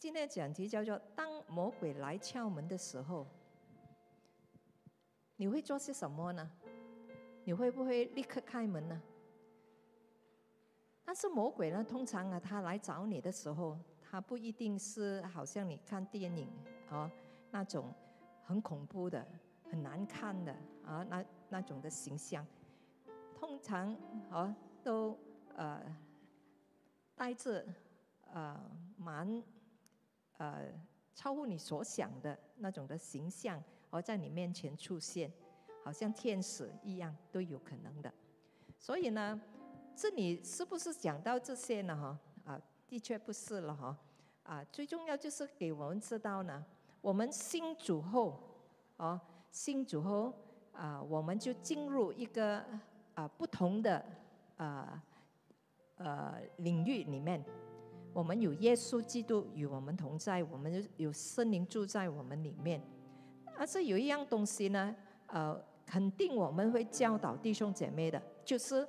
今天的讲题叫做“当魔鬼来敲门的时候”，你会做些什么呢？你会不会立刻开门呢？但是魔鬼呢，通常啊，他来找你的时候，他不一定是好像你看电影啊那种很恐怖的、很难看的啊那那种的形象。通常啊，都呃带着呃蛮呃超乎你所想的那种的形象，而在你面前出现，好像天使一样都有可能的。所以呢。这里是不是讲到这些呢？哈啊，的确不是了哈啊，最重要就是给我们知道呢，我们新主后哦，新主后啊，我们就进入一个啊不同的啊呃领域里面，我们有耶稣基督与我们同在，我们有圣灵住在我们里面，而是有一样东西呢，呃，肯定我们会教导弟兄姐妹的，就是。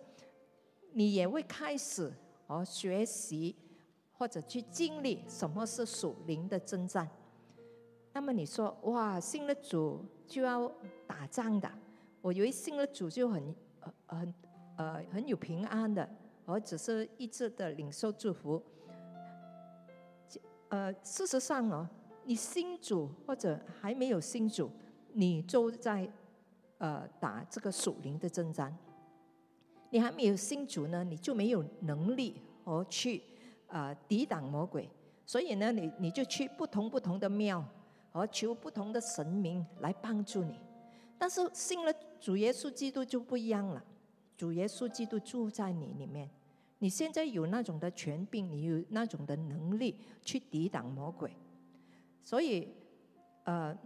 你也会开始哦学习，或者去经历什么是属灵的征战。那么你说哇，信了主就要打仗的？我以为信了主就很很呃很有平安的，而只是一直的领受祝福。呃，事实上哦，你新主或者还没有新主，你就在呃打这个属灵的征战。你还没有新主呢，你就没有能力而去呃抵挡魔鬼。所以呢，你你就去不同不同的庙，而求不同的神明来帮助你。但是信了主耶稣基督就不一样了，主耶稣基督住在你里面，你现在有那种的权柄，你有那种的能力去抵挡魔鬼。所以，呃，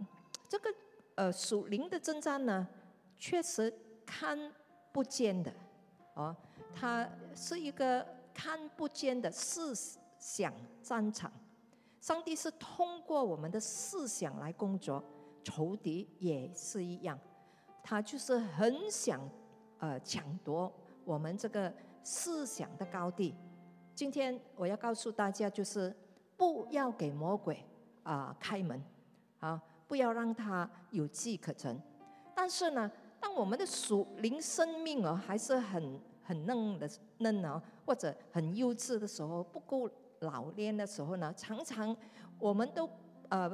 这个呃属灵的征战呢，确实看不见的。哦，它是一个看不见的思想战场。上帝是通过我们的思想来工作，仇敌也是一样，他就是很想呃抢夺我们这个思想的高地。今天我要告诉大家，就是不要给魔鬼啊开门啊，不要让他有机可乘。但是呢。当我们的属灵生命啊还是很很嫩的嫩哦，或者很幼稚的时候，不够老练的时候呢，常常我们都呃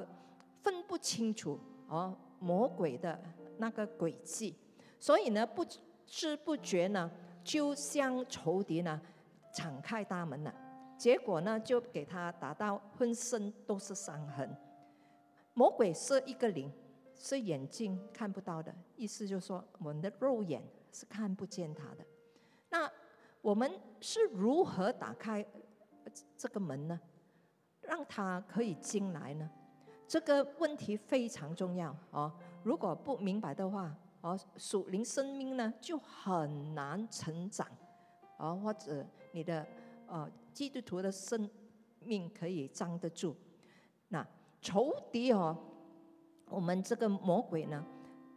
分不清楚哦魔鬼的那个轨迹，所以呢不知不觉呢就向仇敌呢敞开大门了，结果呢就给他打到浑身都是伤痕。魔鬼是一个灵。是眼睛看不到的，意思就是说，我们的肉眼是看不见它的。那我们是如何打开这个门呢？让它可以进来呢？这个问题非常重要哦。如果不明白的话，哦，属灵生命呢就很难成长，啊，或者你的呃基督徒的生命可以站得住。那仇敌哦。我们这个魔鬼呢，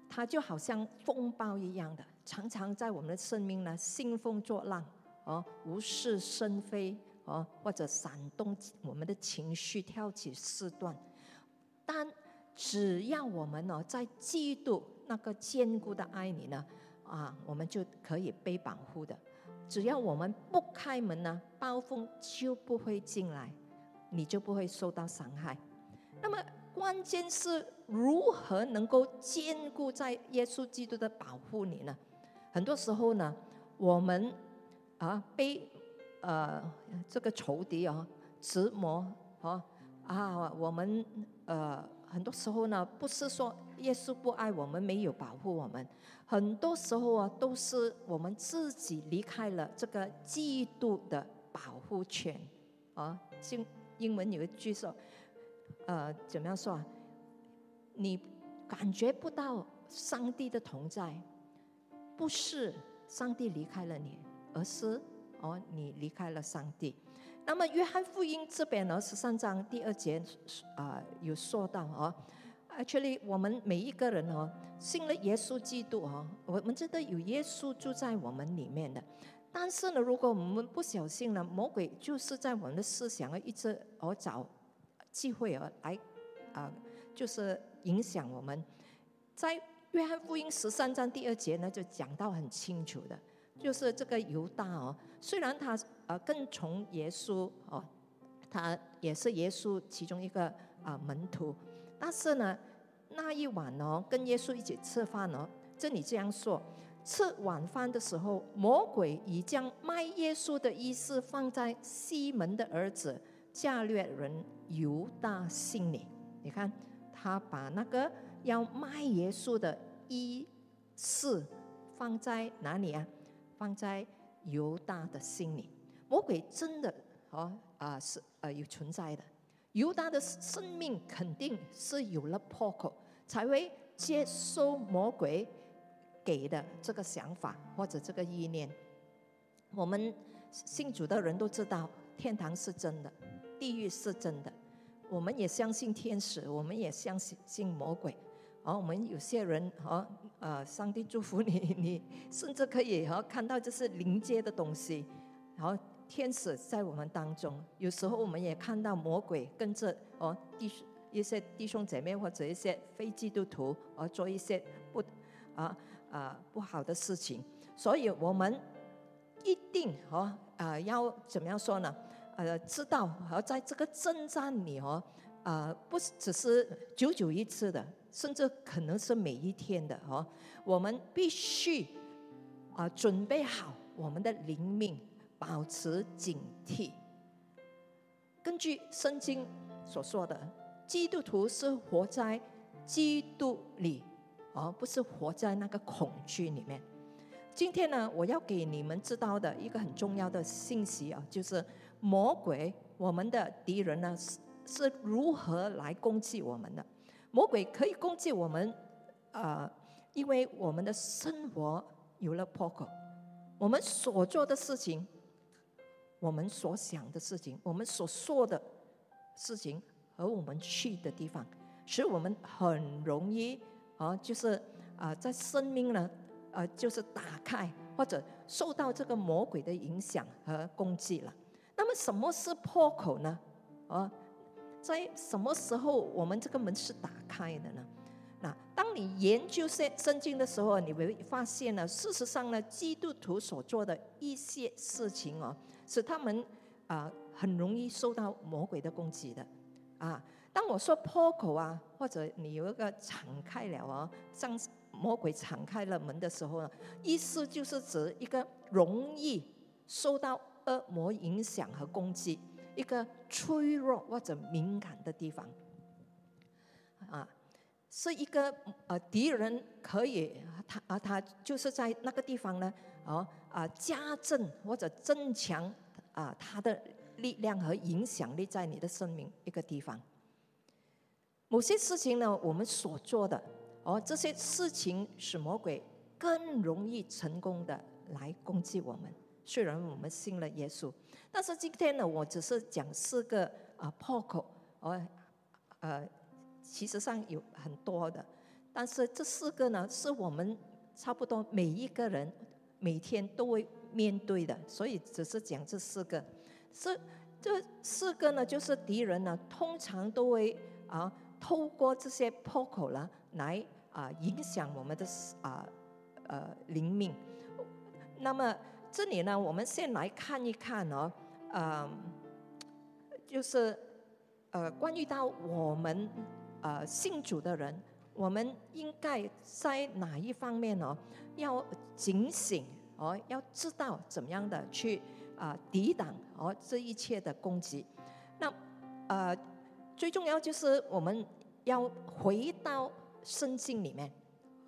他就好像风暴一样的，常常在我们的生命呢兴风作浪，哦，无事生非，哦，或者煽动我们的情绪，挑起事端。但只要我们呢在嫉妒那个坚固的爱你呢，啊，我们就可以被保护的。只要我们不开门呢，暴风就不会进来，你就不会受到伤害。那么。关键是如何能够兼顾在耶稣基督的保护里呢？很多时候呢，我们啊被呃这个仇敌啊折磨啊啊，我们呃很多时候呢，不是说耶稣不爱我们，没有保护我们，很多时候啊，都是我们自己离开了这个基督的保护圈啊。英英文有一句说。呃，怎么样说啊？你感觉不到上帝的同在，不是上帝离开了你，而是哦，你离开了上帝。那么约翰福音这边呢，十三章第二节啊，有说到哦，actually 我们每一个人哦，信了耶稣基督哦，我们真的有耶稣住在我们里面的。但是呢，如果我们不小心呢，魔鬼就是在我们的思想啊，一直而找。机会而来啊，就是影响我们。在约翰福音十三章第二节呢，就讲到很清楚的，就是这个犹大哦，虽然他呃跟从耶稣哦，他也是耶稣其中一个啊门徒，但是呢，那一晚哦，跟耶稣一起吃饭哦，这里这样说。吃晚饭的时候，魔鬼已将卖耶稣的意思放在西门的儿子加略人犹大心里。你看，他把那个要卖耶稣的意思放在哪里啊？放在犹大的心里。魔鬼真的啊啊是呃有存在的。犹大的生命肯定是有了破口，才会接受魔鬼。给的这个想法或者这个意念，我们信主的人都知道，天堂是真的，地狱是真的。我们也相信天使，我们也相信信魔鬼。而我们有些人，哦，呃，上帝祝福你，你甚至可以哦看到这是临界的东西。然后天使在我们当中，有时候我们也看到魔鬼跟着哦弟一些弟兄姐妹或者一些非基督徒而做一些不啊。啊，不好的事情，所以我们一定哦，啊，要怎么样说呢？呃，知道和在这个征战里哦，啊，不是只是久久一次的，甚至可能是每一天的哦。我们必须啊，准备好我们的灵命，保持警惕。根据圣经所说的，基督徒是活在基督里。而不是活在那个恐惧里面。今天呢，我要给你们知道的一个很重要的信息啊，就是魔鬼，我们的敌人呢是是如何来攻击我们的？魔鬼可以攻击我们，呃，因为我们的生活有了破口，我们所做的事情，我们所想的事情，我们所说的事情和我们去的地方，使我们很容易。啊，就是啊，在生命呢，呃，就是打开或者受到这个魔鬼的影响和攻击了。那么什么是破口呢？啊，在什么时候我们这个门是打开的呢？那当你研究圣圣经的时候，你会发现呢，事实上呢，基督徒所做的一些事情哦，是他们啊很容易受到魔鬼的攻击的啊。当我说破口啊，或者你有一个敞开了啊，像魔鬼敞开了门的时候呢，意思就是指一个容易受到恶魔影响和攻击，一个脆弱或者敏感的地方，啊，是一个呃敌人可以他啊他就是在那个地方呢，哦啊加增或者增强啊他的力量和影响力在你的生命一个地方。某些事情呢，我们所做的，哦，这些事情使魔鬼更容易成功的来攻击我们。虽然我们信了耶稣，但是今天呢，我只是讲四个啊破口，哦，呃，其实上有很多的，但是这四个呢，是我们差不多每一个人每天都会面对的，所以只是讲这四个。是这四个呢，就是敌人呢，通常都会啊。透过这些破口呢，来啊影响我们的啊呃灵命。那么这里呢，我们先来看一看哦，嗯，就是呃关于到我们呃信主的人，我们应该在哪一方面呢？要警醒哦，要知道怎么样的去啊抵挡哦这一切的攻击。那呃。最重要就是我们要回到圣经里面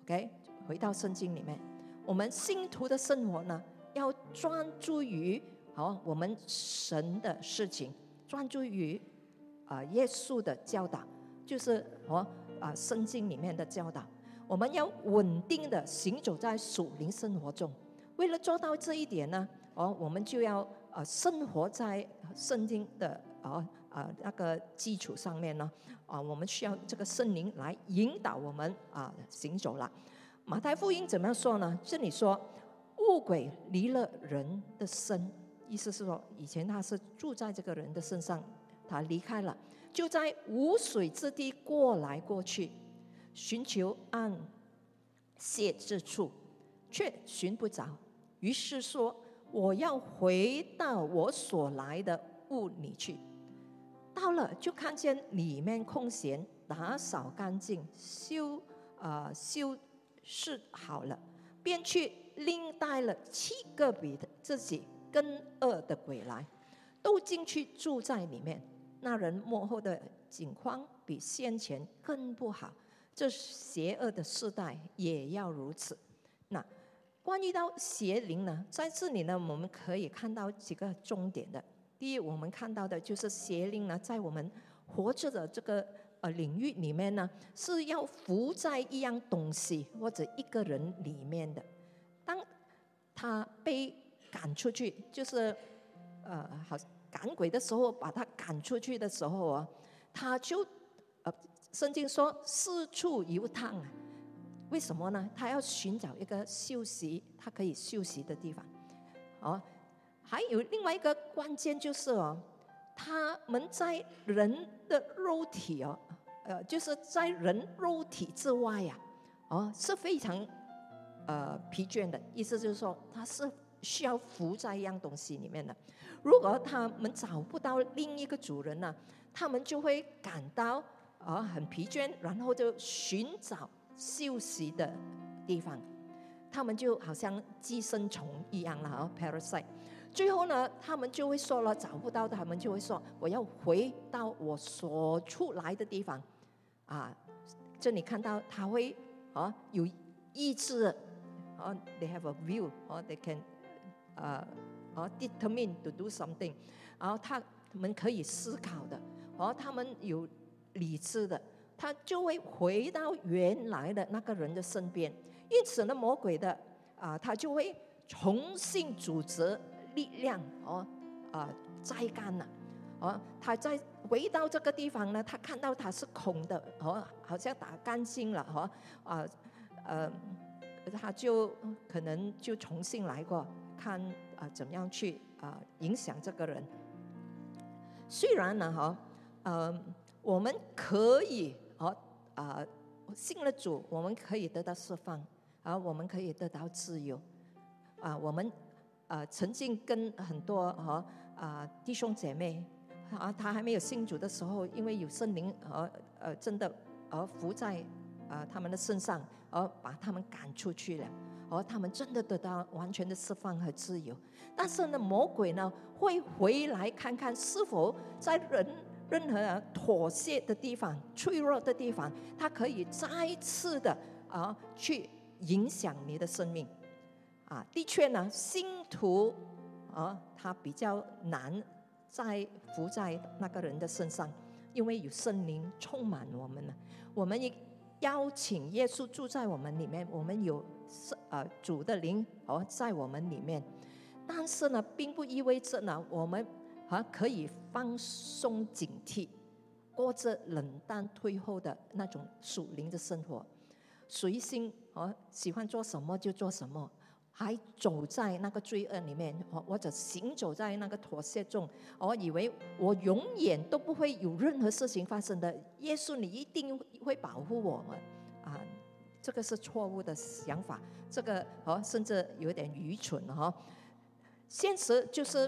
，OK，回到圣经里面，我们信徒的生活呢，要专注于好我们神的事情，专注于啊耶稣的教导，就是哦啊圣经里面的教导，我们要稳定的行走在属灵生活中。为了做到这一点呢，哦，我们就要啊生活在圣经的啊。啊，那个基础上面呢，啊，我们需要这个圣灵来引导我们啊行走了。马太福音怎么样说呢？这里说，物鬼离了人的身，意思是说，以前他是住在这个人的身上，他离开了，就在无水之地过来过去，寻求安歇之处，却寻不着。于是说：“我要回到我所来的屋里去。”到了，就看见里面空闲，打扫干净，修呃修饰好了，便去另带了七个比自己更恶的鬼来，都进去住在里面。那人幕后的景况比先前更不好，这邪恶的时代也要如此。那关于到邪灵呢，在这里呢，我们可以看到几个重点的。第一，我们看到的就是邪灵呢，在我们活着的这个呃领域里面呢，是要浮在一样东西或者一个人里面的。当他被赶出去，就是呃好。赶鬼的时候，把他赶出去的时候啊，他就呃，圣经说四处游荡啊。为什么呢？他要寻找一个休息，他可以休息的地方。哦，还有另外一个关键就是哦，他们在人的肉体哦，呃，就是在人肉体之外呀，哦，是非常呃疲倦的。意思就是说，他是需要浮在一样东西里面的。如果他们找不到另一个主人呢，他们就会感到啊很疲倦，然后就寻找休息的地方。他们就好像寄生虫一样了啊，parasite。最后呢，他们就会说了，找不到他们就会说，我要回到我所出来的地方。啊，这里看到他会啊有意志啊，they have a view，啊，they can，呃。哦，determine to do something，然后他们可以思考的，哦，他们有理智的，他就会回到原来的那个人的身边。因此呢，魔鬼的啊，他就会重新组织力量，哦，啊，摘干了，哦，他在回到这个地方呢，他看到他是空的，哦，好像打干净了，哦，啊，呃，他就可能就重新来过看。啊，怎么样去啊影响这个人？虽然呢，哈，呃，我们可以哦啊信了主，我们可以得到释放，啊，我们可以得到自由，啊，我们啊曾经跟很多哈啊弟兄姐妹啊，他还没有信主的时候，因为有圣灵而呃真的而伏在啊他们的身上，而把他们赶出去了。而他们真的得到完全的释放和自由，但是呢，魔鬼呢会回来看看是否在人任何妥协的地方、脆弱的地方，他可以再次的啊去影响你的生命。啊，的确呢，信徒啊，他比较难在伏在那个人的身上，因为有圣灵充满我们呢。我们也邀请耶稣住在我们里面，我们有。是呃，主的灵哦，在我们里面，但是呢，并不意味着呢，我们啊可以放松警惕，过着冷淡退后的那种属灵的生活，随心哦，喜欢做什么就做什么，还走在那个罪恶里面，哦，或者行走在那个妥协中，我以为我永远都不会有任何事情发生的，耶稣你一定会保护我们啊。这个是错误的想法，这个哦，甚至有点愚蠢哈。现实就是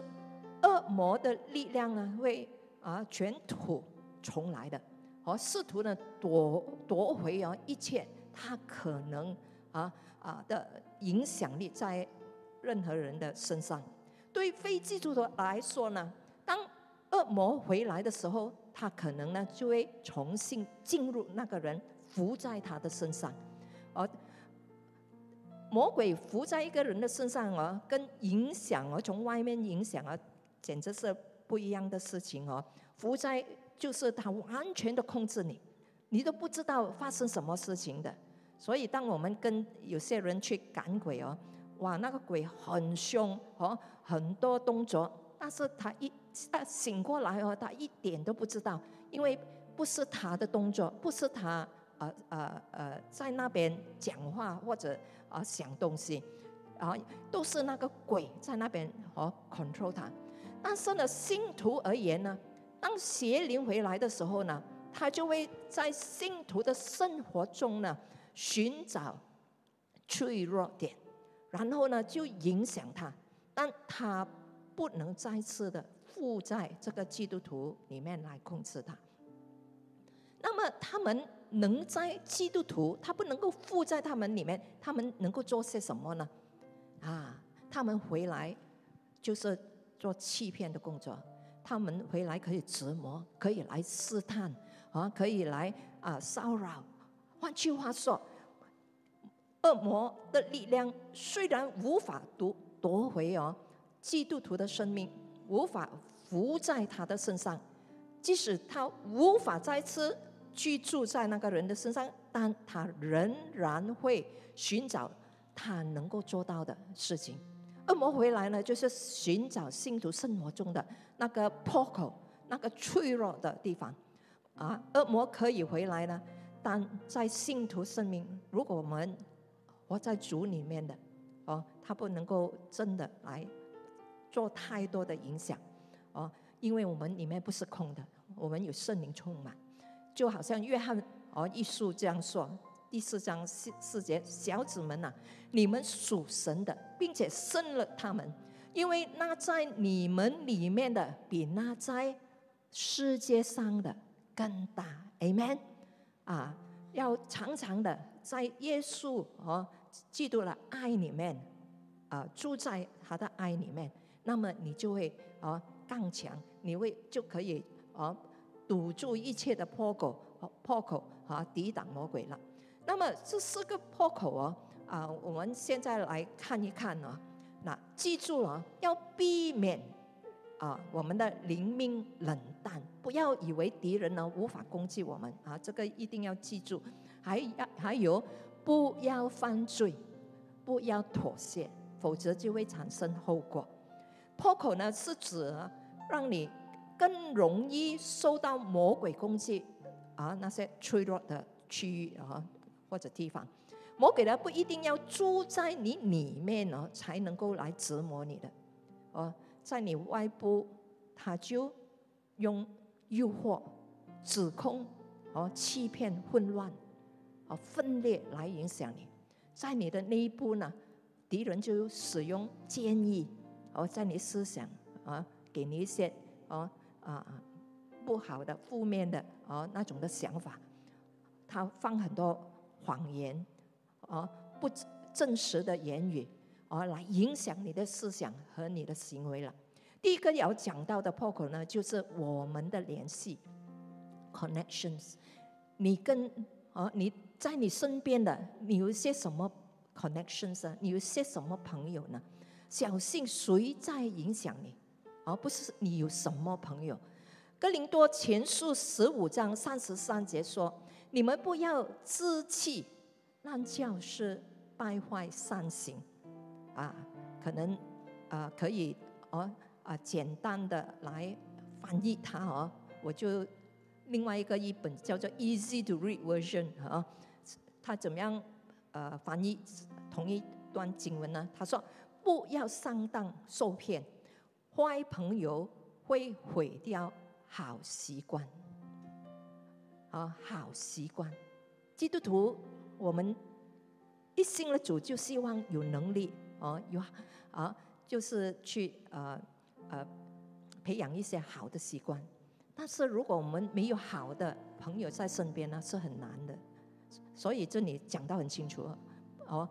恶魔的力量呢，会啊卷土重来的，哦，试图呢夺夺回啊一切他可能啊啊的影响力在任何人的身上。对非基督徒来说呢，当恶魔回来的时候，他可能呢就会重新进入那个人，伏在他的身上。而魔鬼伏在一个人的身上哦，跟影响哦，从外面影响啊，简直是不一样的事情哦。伏在就是他完全的控制你，你都不知道发生什么事情的。所以当我们跟有些人去赶鬼哦，哇，那个鬼很凶哦，很多动作，但是他一他醒过来哦，他一点都不知道，因为不是他的动作，不是他。呃呃呃，在那边讲话或者啊想东西，啊都是那个鬼在那边哦 control 他。但是呢，信徒而言呢，当邪灵回来的时候呢，他就会在信徒的生活中呢寻找脆弱点，然后呢就影响他，但他不能再次的附在这个基督徒里面来控制他。那么他们能在基督徒，他不能够附在他们里面，他们能够做些什么呢？啊，他们回来就是做欺骗的工作。他们回来可以折磨，可以来试探，啊，可以来啊骚扰。换句话说，恶魔的力量虽然无法夺夺回哦基督徒的生命，无法伏在他的身上，即使他无法再次居住在那个人的身上，但他仍然会寻找他能够做到的事情。恶魔回来呢，就是寻找信徒生活中的那个破口、那个脆弱的地方。啊，恶魔可以回来呢，但在信徒生命，如果我们活在主里面的，哦，他不能够真的来做太多的影响，哦，因为我们里面不是空的，我们有圣灵充满，就好像约翰哦一书这样说。第四章四四节，小子们呐，你们属神的，并且胜了他们，因为那在你们里面的，比那在世界上的更大。Amen。啊，要常常的在耶稣和基督的爱里面，啊，住在他的爱里面，那么你就会啊更强，你会就可以啊堵住一切的破口，破口啊抵挡魔鬼了。那么这四个破口哦，啊，我们现在来看一看呢。那记住了，要避免啊我们的灵命冷淡，不要以为敌人呢无法攻击我们啊，这个一定要记住。还要还有，不要犯罪，不要妥协，否则就会产生后果。破口呢是指让你更容易受到魔鬼攻击啊那些脆弱的区域啊。或者地方，魔鬼呢不一定要住在你里面哦，才能够来折磨你的。哦，在你外部，他就用诱惑、指控、哦欺骗、混乱、哦分裂来影响你。在你的内部呢，敌人就使用建议，哦在你思想啊，给你一些哦啊啊不好的、负面的哦那种的想法，他放很多。谎言，啊，不真实的言语，啊，来影响你的思想和你的行为了。第一个要讲到的破口呢，就是我们的联系，connections。你跟啊，你在你身边的，你有些什么 connections 啊？你有些什么朋友呢？小心谁在影响你，而不是你有什么朋友。哥林多前书十五章三十三节说。你们不要自弃，让教师败坏善行，啊，可能啊可以哦啊简单的来翻译它哦，我就另外一个译本叫做 Easy to Read Version 啊，他怎么样呃翻译同一段经文呢？他说不要上当受骗，坏朋友会毁掉好习惯。啊，好习惯。基督徒，我们一信了主，就希望有能力哦，有啊，就是去呃呃培养一些好的习惯。但是如果我们没有好的朋友在身边呢，是很难的。所以这里讲到很清楚哦，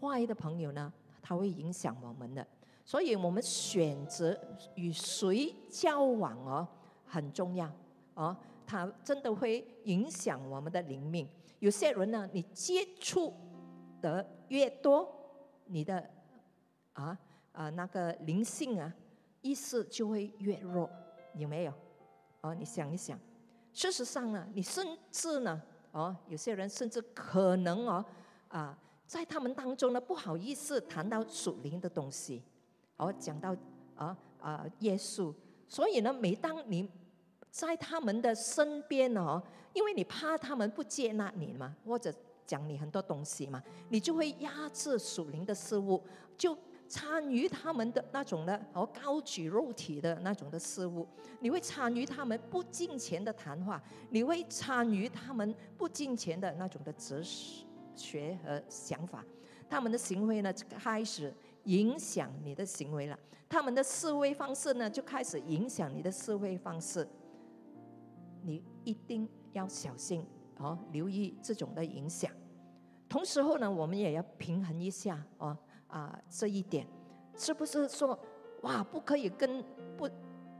坏的朋友呢，他会影响我们的。所以我们选择与谁交往哦，很重要哦。它真的会影响我们的灵命。有些人呢，你接触的越多，你的啊啊那个灵性啊意识就会越弱，有没有？哦，你想一想。事实上呢，你甚至呢，哦，有些人甚至可能哦啊，在他们当中呢，不好意思谈到属灵的东西，哦，讲到啊啊耶稣。所以呢，每当你在他们的身边哦，因为你怕他们不接纳你嘛，或者讲你很多东西嘛，你就会压制属灵的事物，就参与他们的那种的哦高举肉体的那种的事物，你会参与他们不金钱的谈话，你会参与他们不金钱的那种的哲学和想法，他们的行为呢开始影响你的行为了，他们的思维方式呢就开始影响你的思维方式，你一定要小心哦，留意这种的影响。同时候呢，我们也要平衡一下哦。啊，这一点是不是说哇，不可以跟不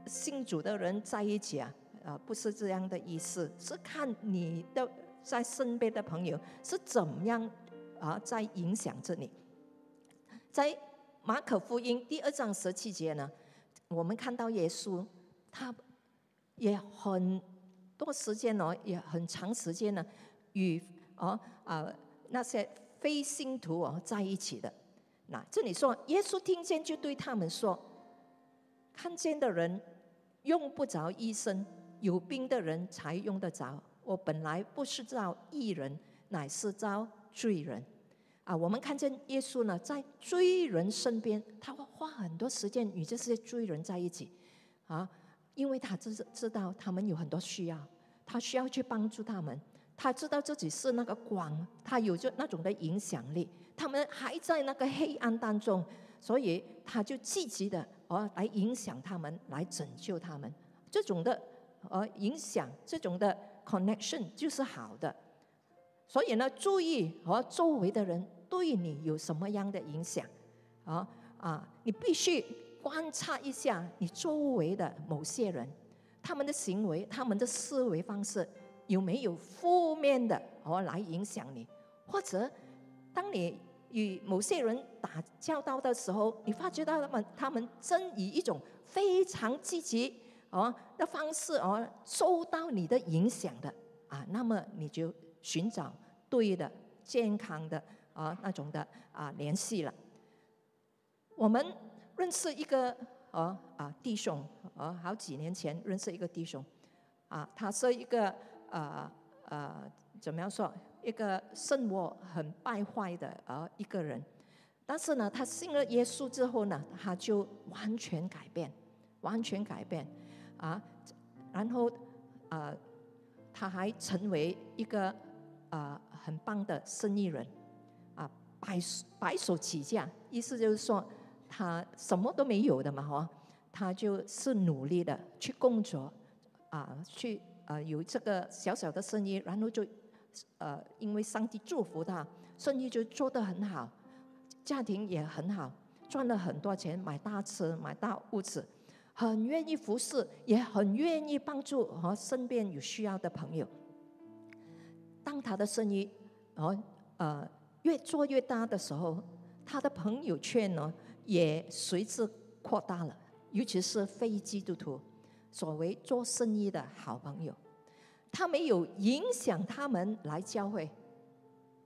信主的人在一起啊？啊，不是这样的意思，是看你的在身边的朋友是怎么样啊，在影响着你。在马可福音第二章十七节呢，我们看到耶稣他也很多时间哦，也很长时间呢，与哦啊那些非信徒哦在一起的。那这里说，耶稣听见就对他们说：“看见的人用不着医生，有病的人才用得着。我本来不是造义人，乃是造罪人。”啊，我们看见耶稣呢，在罪人身边，他会花很多时间与这些罪人在一起，啊，因为他知知道他们有很多需要，他需要去帮助他们。他知道自己是那个光，他有着那种的影响力。他们还在那个黑暗当中，所以他就积极的哦来影响他们，来拯救他们。这种的呃影响，这种的 connection 就是好的。所以呢，注意和周围的人对你有什么样的影响啊啊！你必须观察一下你周围的某些人，他们的行为、他们的思维方式。有没有负面的哦来影响你？或者当你与某些人打交道的时候，你发觉到他们他们正以一种非常积极哦的方式哦受到你的影响的啊，那么你就寻找对的健康的啊那种的啊联系了。我们认识一个哦啊弟兄哦，好几年前认识一个弟兄啊，他是一个。呃呃，怎么样说？一个生活很败坏的呃一个人，但是呢，他信了耶稣之后呢，他就完全改变，完全改变啊。然后呃，他还成为一个呃很棒的生意人，白白手起家，意思就是说他什么都没有的嘛，哈，他就是努力的去工作啊，去。呃，有这个小小的生意，然后就，呃，因为上帝祝福他，生意就做得很好，家庭也很好，赚了很多钱，买大车，买大屋子，很愿意服侍，也很愿意帮助和身边有需要的朋友。当他的生意，哦，呃，越做越大的时候，他的朋友圈呢也随之扩大了，尤其是非基督徒。所谓做生意的好朋友，他没有影响他们来教会，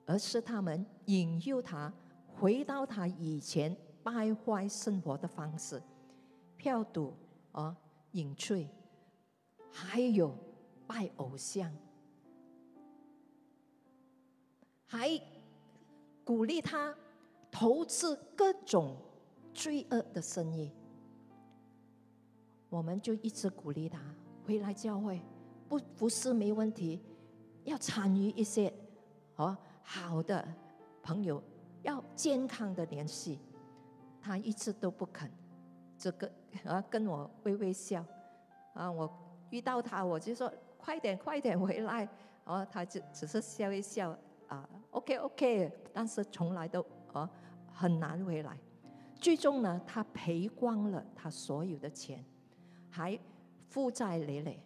而是他们引诱他回到他以前败坏生活的方式，票赌啊、饮醉，还有拜偶像，还鼓励他投资各种罪恶的生意。我们就一直鼓励他回来教会，不服侍没问题，要参与一些哦好的朋友，要健康的联系。他一直都不肯，这个啊跟我微微笑啊，我遇到他我就说快点快点回来，哦他就只是笑一笑啊，OK OK，但是从来都哦很难回来，最终呢他赔光了他所有的钱。还负债累累，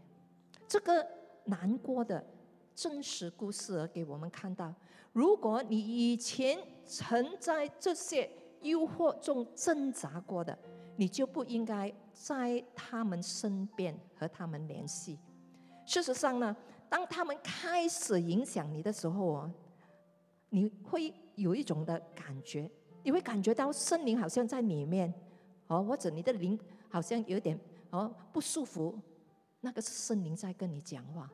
这个难过的真实故事给我们看到：如果你以前曾在这些诱惑中挣扎过的，你就不应该在他们身边和他们联系。事实上呢，当他们开始影响你的时候哦，你会有一种的感觉，你会感觉到森林好像在里面哦，或者你的灵好像有点。哦，不舒服，那个是森林在跟你讲话，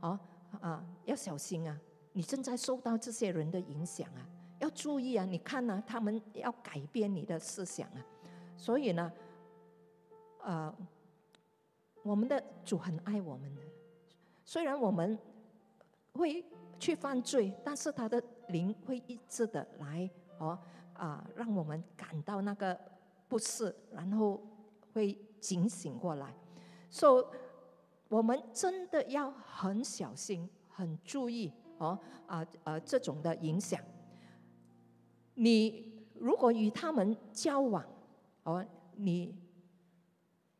哦啊，要小心啊！你正在受到这些人的影响啊，要注意啊！你看呢，他们要改变你的思想啊。所以呢，呃，我们的主很爱我们的，虽然我们会去犯罪，但是他的灵会一直的来哦啊，让我们感到那个不适，然后会警醒过来。所以，我们真的要很小心、很注意哦啊呃这种的影响。你如果与他们交往，哦，你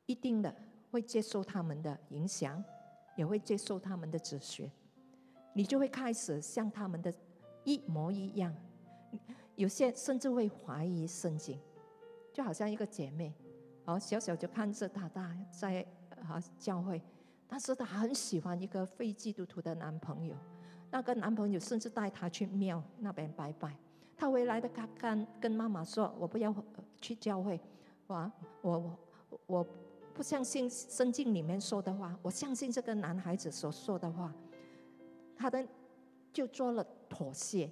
一定的会接受他们的影响，也会接受他们的哲学，你就会开始向他们的一模一样。有些甚至会怀疑圣经，就好像一个姐妹，哦，小小就看着大大在。啊，教会，但是她很喜欢一个非基督徒的男朋友，那个男朋友甚至带她去庙那边拜拜。她回来的，她跟跟妈妈说：“我不要去教会，我我我我不相信圣经里面说的话，我相信这个男孩子所说的话。”他的就做了妥协，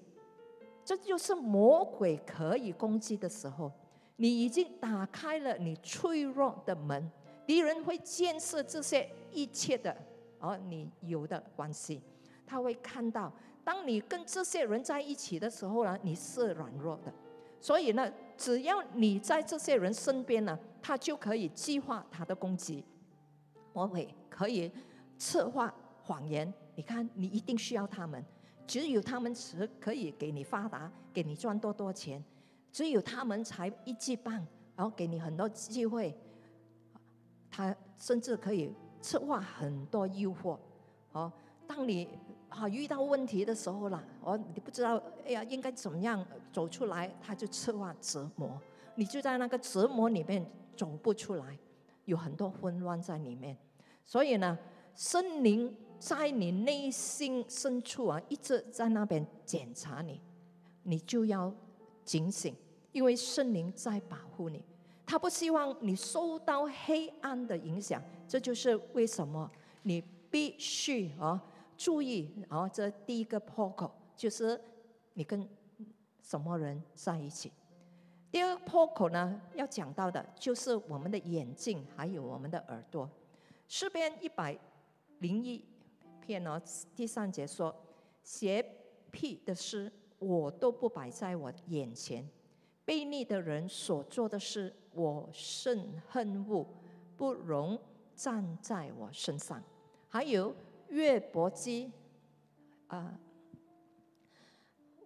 这就是魔鬼可以攻击的时候，你已经打开了你脆弱的门。敌人会建设这些一切的，而你有的关系，他会看到，当你跟这些人在一起的时候呢，你是软弱的，所以呢，只要你在这些人身边呢，他就可以计划他的攻击，魔鬼可以策划谎言。你看，你一定需要他们，只有他们才可以给你发达，给你赚多多钱，只有他们才一记棒，然后给你很多机会。他甚至可以策划很多诱惑，哦，当你啊遇到问题的时候了，哦，你不知道哎呀应该怎么样走出来，他就策划折磨，你就在那个折磨里面走不出来，有很多混乱在里面。所以呢，森林在你内心深处啊，一直在那边检查你，你就要警醒，因为圣灵在保护你。他不希望你受到黑暗的影响，这就是为什么你必须啊注意啊。这第一个破口就是你跟什么人在一起。第二个破口呢，要讲到的就是我们的眼睛还有我们的耳朵。诗篇一百零一篇呢，第三节说：邪僻的事我都不摆在我眼前，悖逆的人所做的事。我甚恨恶，不容站在我身上。还有月伯基，啊，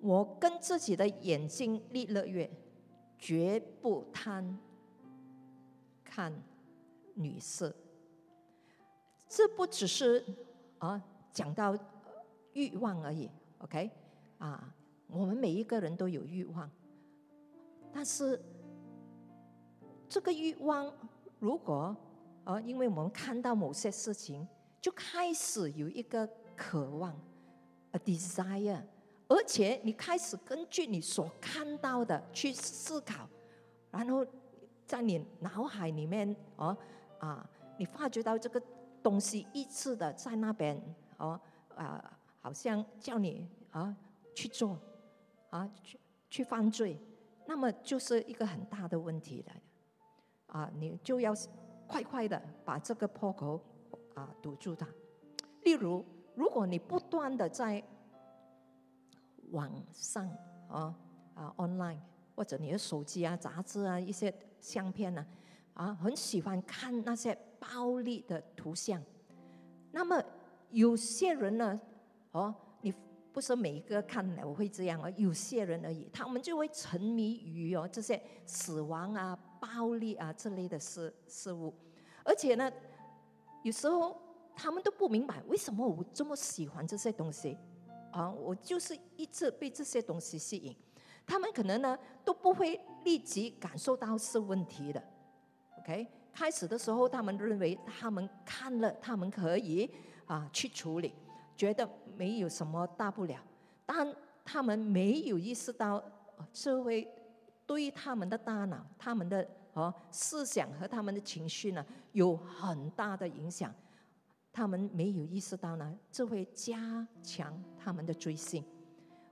我跟自己的眼睛立了约，绝不贪看女色。这不只是啊讲到欲望而已，OK？啊，我们每一个人都有欲望，但是。这个欲望，如果啊，因为我们看到某些事情，就开始有一个渴望，a desire，而且你开始根据你所看到的去思考，然后在你脑海里面哦啊，你发觉到这个东西一直的在那边哦啊，好像叫你啊去做啊去去犯罪，那么就是一个很大的问题了。啊，你就要快快的把这个破口啊堵住它。例如，如果你不断的在网上啊啊 online 或者你的手机啊、杂志啊、一些相片呢，啊，很喜欢看那些暴力的图像，那么有些人呢，哦，你不是每一个看来我会这样啊，有些人而已，他们就会沉迷于哦这些死亡啊。暴力啊，这类的事事物，而且呢，有时候他们都不明白为什么我这么喜欢这些东西啊，我就是一直被这些东西吸引。他们可能呢都不会立即感受到是问题的，OK？开始的时候，他们认为他们看了，他们可以啊去处理，觉得没有什么大不了，但他们没有意识到这会。对于他们的大脑、他们的哦思想和他们的情绪呢，有很大的影响。他们没有意识到呢，这会加强他们的追星。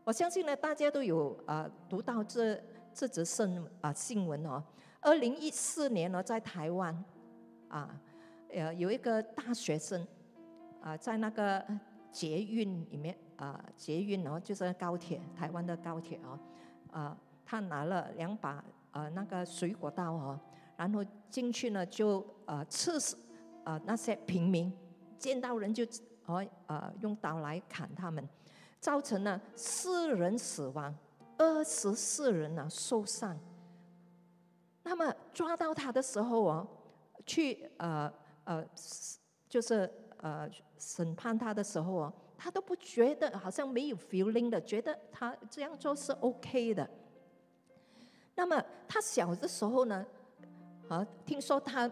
我相信呢，大家都有啊读到这这则新啊新闻哦。二零一四年呢，在台湾啊，呃，有一个大学生啊，在那个捷运里面啊，捷运哦，就是高铁，台湾的高铁哦，啊，他拿了两把呃那个水果刀哦，然后进去呢就呃刺死啊那些平民，见到人就哦呃用刀来砍他们，造成了四人死亡，二十四人呢受伤。那么抓到他的时候哦，去呃呃，就是呃审判他的时候哦，他都不觉得好像没有 feeling 的，觉得他这样做是 OK 的。那么他小的时候呢，啊，听说他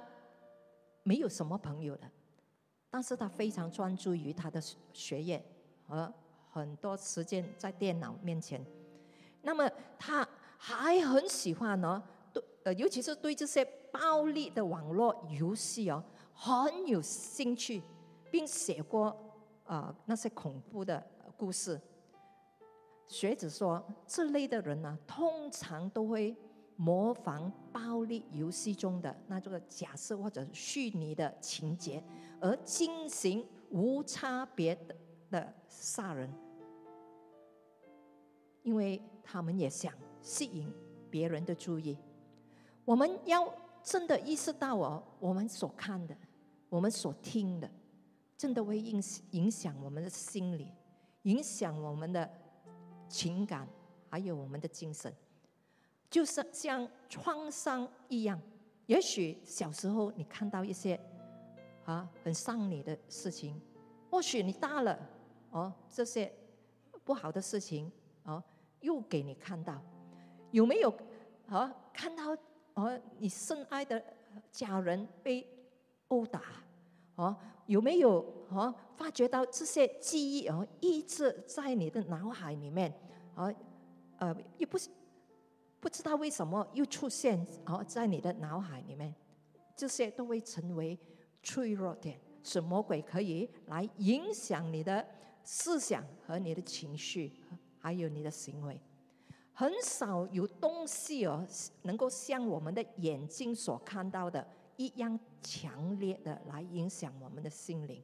没有什么朋友的，但是他非常专注于他的学业和很多时间在电脑面前。那么他还很喜欢呢。对呃，尤其是对这些暴力的网络游戏哦，很有兴趣，并写过啊那些恐怖的故事。学者说，这类的人呢，通常都会模仿暴力游戏中的那这个假设或者虚拟的情节，而进行无差别的的杀人，因为他们也想吸引别人的注意。我们要真的意识到哦，我们所看的，我们所听的，真的会影响影响我们的心理，影响我们的情感，还有我们的精神，就是像创伤一样。也许小时候你看到一些啊很伤你的事情，或许你大了哦，这些不好的事情哦又给你看到，有没有啊看到？哦，你深爱的家人被殴打，哦，有没有哦发觉到这些记忆哦一直在你的脑海里面，哦，呃，也不是不知道为什么又出现哦在你的脑海里面，这些都会成为脆弱点，使魔鬼可以来影响你的思想和你的情绪，还有你的行为。很少有东西哦，能够像我们的眼睛所看到的一样强烈的来影响我们的心灵。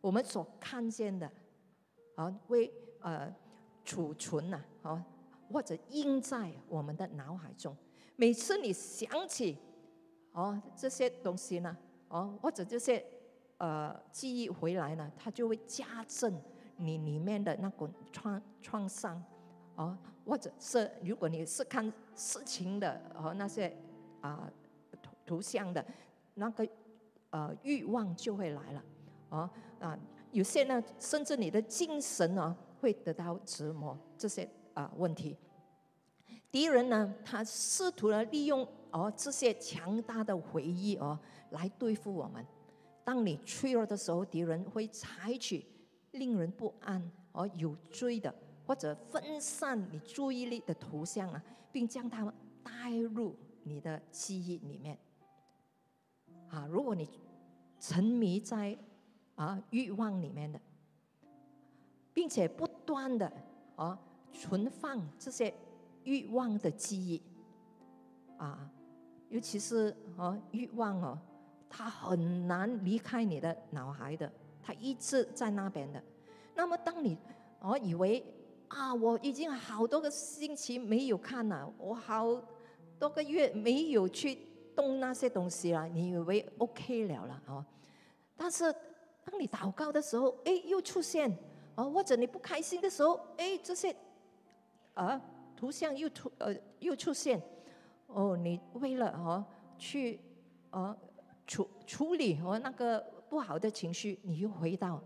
我们所看见的，啊，会呃储存呐，啊，或者印在我们的脑海中。每次你想起哦这些东西呢，哦或者这些呃记忆回来呢，它就会加深你里面的那种创创伤。哦，或者是如果你是看事情的和那些啊图图像的，那个呃欲望就会来了。哦啊，有些呢，甚至你的精神呢会得到折磨，这些啊问题。敌人呢，他试图了利用哦这些强大的回忆哦来对付我们。当你脆弱的时候，敌人会采取令人不安而有罪的。或者分散你注意力的图像啊，并将它们带入你的记忆里面。啊，如果你沉迷在啊欲望里面的，并且不断的啊存放这些欲望的记忆，啊，尤其是啊欲望哦，它很难离开你的脑海的，它一直在那边的。那么当你哦以为啊，我已经好多个星期没有看了，我好多个月没有去动那些东西了。你以为 OK 了了哦？但是当你祷告的时候，哎，又出现哦，或者你不开心的时候，哎，这些啊图像又出呃又出现哦。你为了哦去哦处处理哦那个不好的情绪，你又回到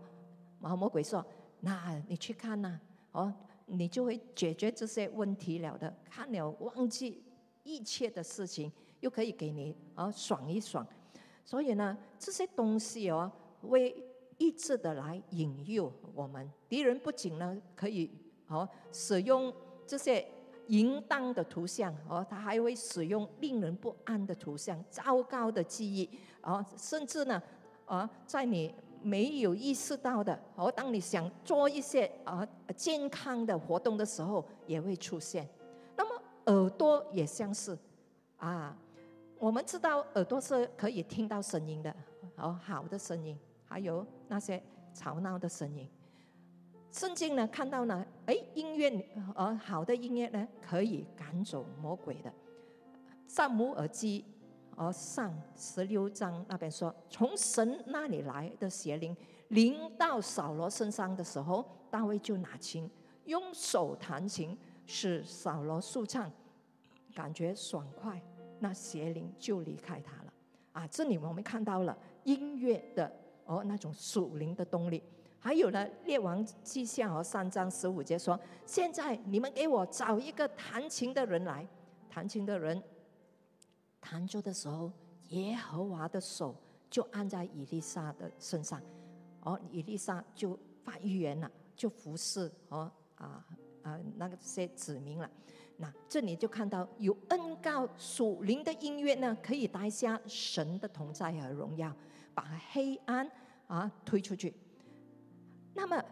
啊魔鬼说：“那你去看呐，哦。”你就会解决这些问题了的，看了忘记一切的事情，又可以给你啊爽一爽。所以呢，这些东西哦，会一直的来引诱我们。敌人不仅呢可以哦使用这些淫荡的图像哦，他还会使用令人不安的图像、糟糕的记忆啊，甚至呢啊，在你没有意识到的，哦，当你想做一些啊健康的活动的时候，也会出现。那么耳朵也相似，啊，我们知道耳朵是可以听到声音的，哦，好的声音，还有那些吵闹的声音。圣经呢看到呢，哎，音乐，呃，好的音乐呢可以赶走魔鬼的。萨姆耳记。而上十六章那边说，从神那里来的邪灵临到扫罗身上的时候，大卫就拿琴，用手弹琴，使扫罗舒畅，感觉爽快，那邪灵就离开他了。啊，这里我们看到了音乐的哦那种属灵的动力。还有呢，列王记下和三章十五节说，现在你们给我找一个弹琴的人来，弹琴的人。弹奏的时候，耶和华的手就按在以利沙的身上，哦，以利沙就发预言了，就服侍哦啊啊那个些子民了。那这里就看到有恩告属灵的音乐呢，可以带下神的同在和荣耀，把黑暗啊推出去。那么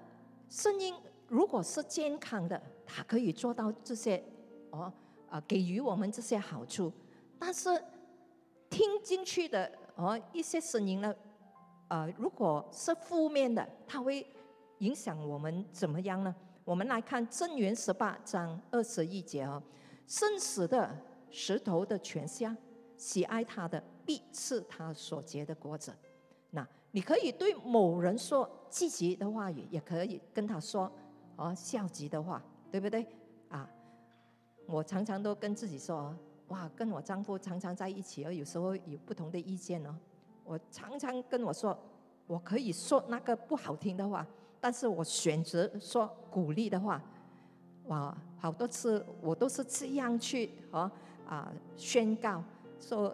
声音如果是健康的，它可以做到这些哦啊，给予我们这些好处。但是听进去的哦一些声音呢，呃，如果是负面的，它会影响我们怎么样呢？我们来看正元十八章二十一节哦，生死的石头的泉下，喜爱他的必是他所结的果子。那你可以对某人说积极的话语，也可以跟他说哦消极的话，对不对？啊，我常常都跟自己说。哇，跟我丈夫常常在一起，而有时候有不同的意见哦。我常常跟我说，我可以说那个不好听的话，但是我选择说鼓励的话。哇，好多次我都是这样去哦啊宣告，说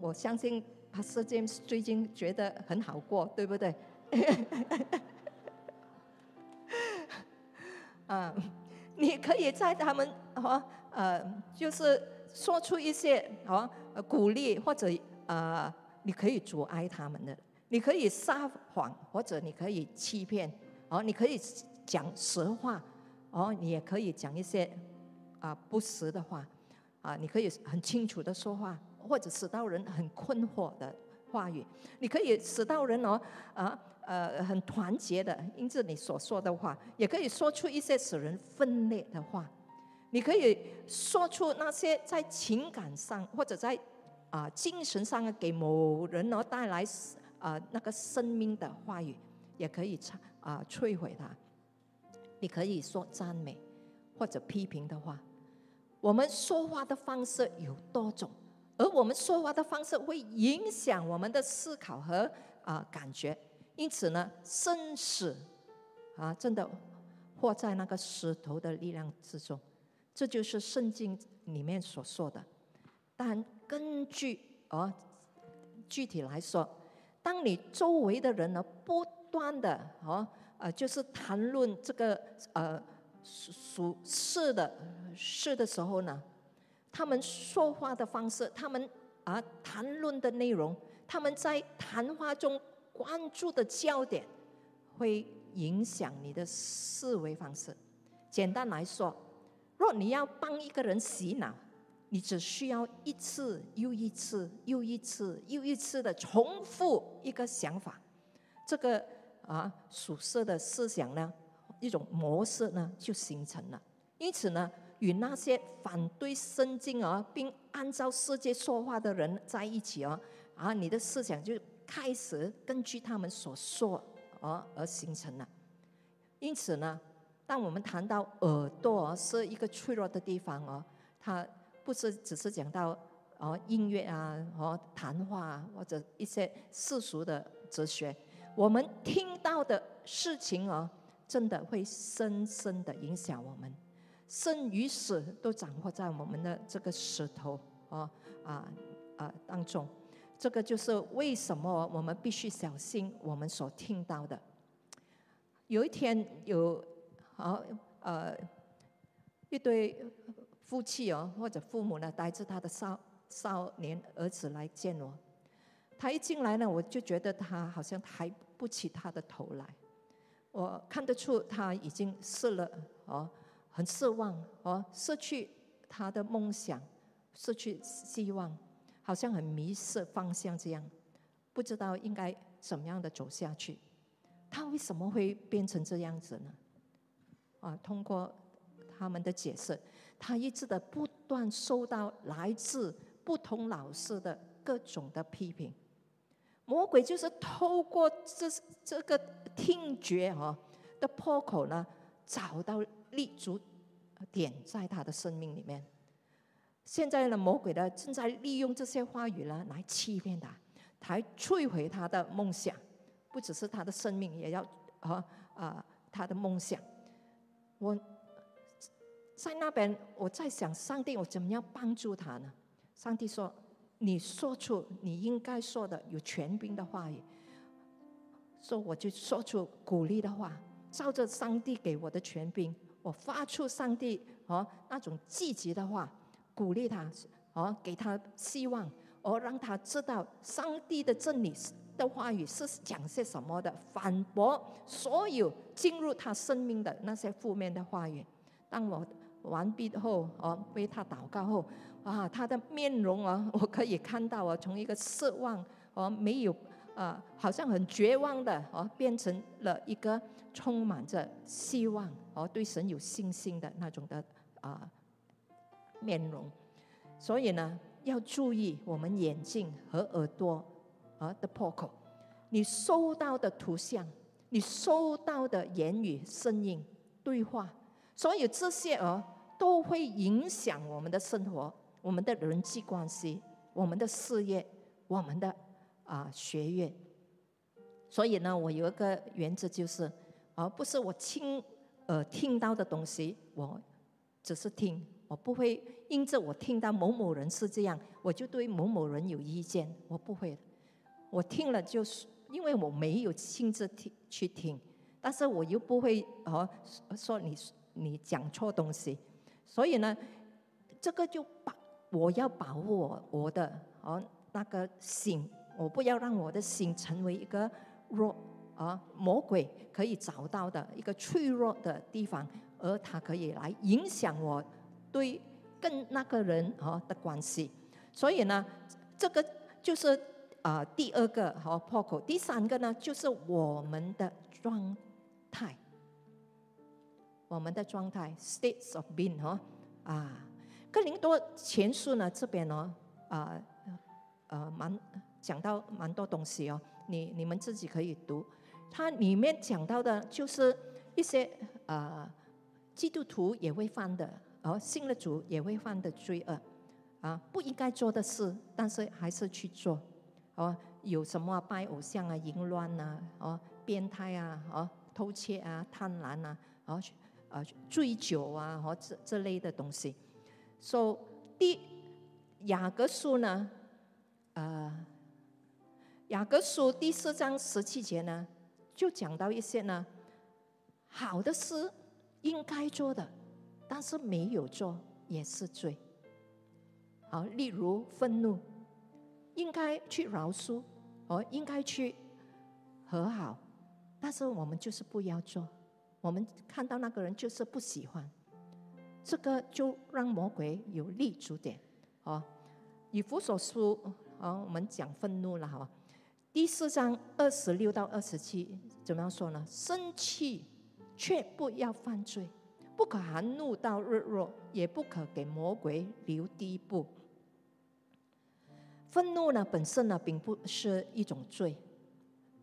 我相信他世界最近觉得很好过，对不对？啊，你可以在他们哦呃就是。说出一些哦鼓励或者呃，你可以阻碍他们的，你可以撒谎或者你可以欺骗哦，你可以讲实话哦，你也可以讲一些啊不实的话啊，你可以很清楚的说话，或者使到人很困惑的话语，你可以使到人哦啊呃很团结的，因此你所说的话，也可以说出一些使人分裂的话。你可以说出那些在情感上或者在啊精神上给某人而带来啊那个生命的话语，也可以唱啊摧毁他。你可以说赞美或者批评的话。我们说话的方式有多种，而我们说话的方式会影响我们的思考和啊感觉。因此呢，生死啊真的活在那个石头的力量之中。这就是圣经里面所说的，但根据哦，具体来说，当你周围的人呢不断的哦呃，就是谈论这个呃属事的事的时候呢，他们说话的方式，他们啊谈论的内容，他们在谈话中关注的焦点，会影响你的思维方式。简单来说。若你要帮一个人洗脑，你只需要一次又一次又一次又一次的重复一个想法，这个啊属色的思想呢，一种模式呢就形成了。因此呢，与那些反对圣经啊，并按照世界说话的人在一起哦，啊，你的思想就开始根据他们所说而而形成了。因此呢。当我们谈到耳朵是一个脆弱的地方哦，它不是只是讲到哦音乐啊和谈话啊或者一些世俗的哲学，我们听到的事情哦，真的会深深的影响我们，生与死都掌握在我们的这个石头哦啊啊当中，这个就是为什么我们必须小心我们所听到的。有一天有。好，呃，一对夫妻哦，或者父母呢，带着他的少少年儿子来见我。他一进来呢，我就觉得他好像抬不起他的头来。我看得出他已经失了哦，很失望哦，失去他的梦想，失去希望，好像很迷失方向这样，不知道应该怎么样的走下去。他为什么会变成这样子呢？啊，通过他们的解释，他一直的不断受到来自不同老师的各种的批评。魔鬼就是透过这这个听觉哈的破口呢，找到立足点在他的生命里面。现在呢，魔鬼呢正在利用这些话语呢来欺骗他，来摧毁他的梦想，不只是他的生命，也要啊啊他的梦想。我在那边我在想，上帝我怎么样帮助他呢？上帝说。你说出你应该说的有权柄的话语，说我就说出鼓励的话，照着上帝给我的权柄，我发出上帝哦那种积极的话，鼓励他哦，给他希望，哦让他知道上帝的真理的话语是讲些什么的，反驳所有进入他生命的那些负面的话语。当我完毕后哦为他祷告后。啊，他的面容啊，我可以看到啊，从一个失望哦，没有啊，好像很绝望的哦，变成了一个充满着希望哦，对神有信心的那种的啊面容。所以呢，要注意我们眼睛和耳朵啊的破口，你收到的图像，你收到的言语、声音、对话，所以这些啊都会影响我们的生活。我们的人际关系，我们的事业，我们的啊学业，所以呢，我有一个原则就是，而不是我亲耳听到的东西，我只是听，我不会因着我听到某某人是这样，我就对某某人有意见，我不会的。我听了就是，因为我没有亲自听去听，但是我又不会哦说你你讲错东西，所以呢，这个就把。我要保护我我的哦那个心，我不要让我的心成为一个弱啊魔鬼可以找到的一个脆弱的地方，而他可以来影响我对跟那个人哦的关系。所以呢，这个就是啊第二个好破口。第三个呢，就是我们的状态，我们的状态 states of being 哈啊。哥林多前书呢这边呢啊呃蛮讲到蛮多东西哦，你你们自己可以读，它里面讲到的就是一些呃基督徒也会犯的，而信了主也会犯的罪恶啊，不应该做的事，但是还是去做哦，有什么拜偶像啊、淫乱呐、哦变态啊、哦偷窃啊、贪婪啊、哦呃醉酒啊和这这类的东西。说第雅各书呢，呃，雅各书第四章十七节呢，就讲到一些呢，好的事应该做的，但是没有做也是罪。好，例如愤怒，应该去饶恕，哦，应该去和好，但是我们就是不要做，我们看到那个人就是不喜欢。这个就让魔鬼有立足点，哦。以弗所书，哦，我们讲愤怒了哈。第四章二十六到二十七，怎么样说呢？生气却不要犯罪，不可含怒到日落，也不可给魔鬼留地步。愤怒呢，本身呢，并不是一种罪，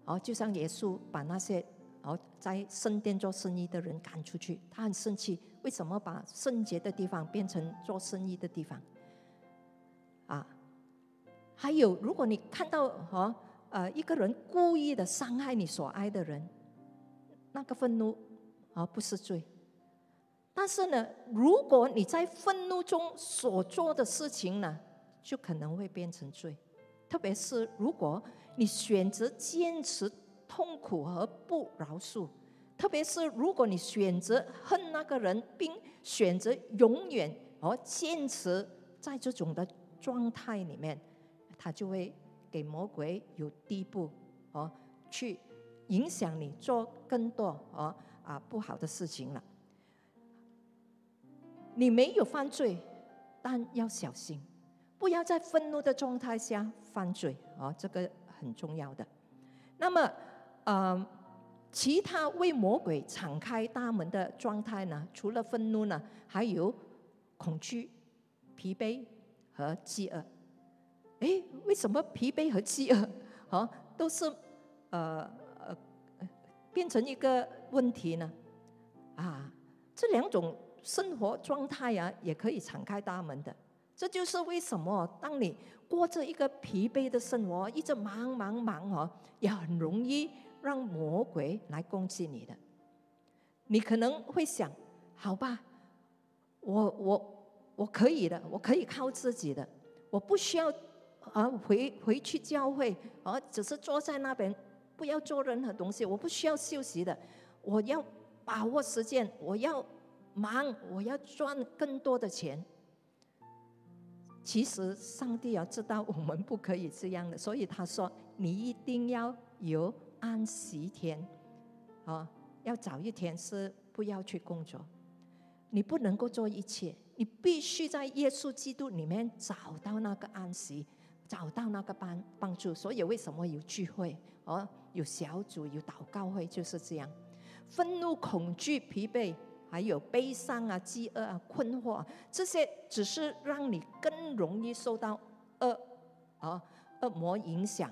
哦，就像耶稣把那些。然后在圣殿做生意的人赶出去，他很生气。为什么把圣洁的地方变成做生意的地方？啊，还有，如果你看到哦，呃，一个人故意的伤害你所爱的人，那个愤怒啊不是罪。但是呢，如果你在愤怒中所做的事情呢，就可能会变成罪。特别是如果你选择坚持。痛苦和不饶恕，特别是如果你选择恨那个人，并选择永远而坚持在这种的状态里面，他就会给魔鬼有第一步哦，去影响你做更多哦啊不好的事情了。你没有犯罪，但要小心，不要在愤怒的状态下犯罪哦，这个很重要的。那么，呃，其他为魔鬼敞开大门的状态呢？除了愤怒呢，还有恐惧、疲惫和饥饿。哎，为什么疲惫和饥饿啊都是呃呃变成一个问题呢？啊，这两种。生活状态啊，也可以敞开大门的。这就是为什么，当你过着一个疲惫的生活，一直忙忙忙哦，也很容易让魔鬼来攻击你的。你可能会想，好吧，我我我可以的，我可以靠自己的，我不需要啊回回去教会啊，只是坐在那边，不要做任何东西，我不需要休息的，我要把握时间，我要。忙，我要赚更多的钱。其实上帝要知道我们不可以这样的，所以他说：“你一定要有安息天，啊，要找一天是不要去工作。你不能够做一切，你必须在耶稣基督里面找到那个安息，找到那个帮帮助。所以为什么有聚会？哦，有小组，有祷告会，就是这样。愤怒、恐惧、疲惫。”还有悲伤啊、饥饿啊、困惑，啊这些只是让你更容易受到恶啊恶魔影响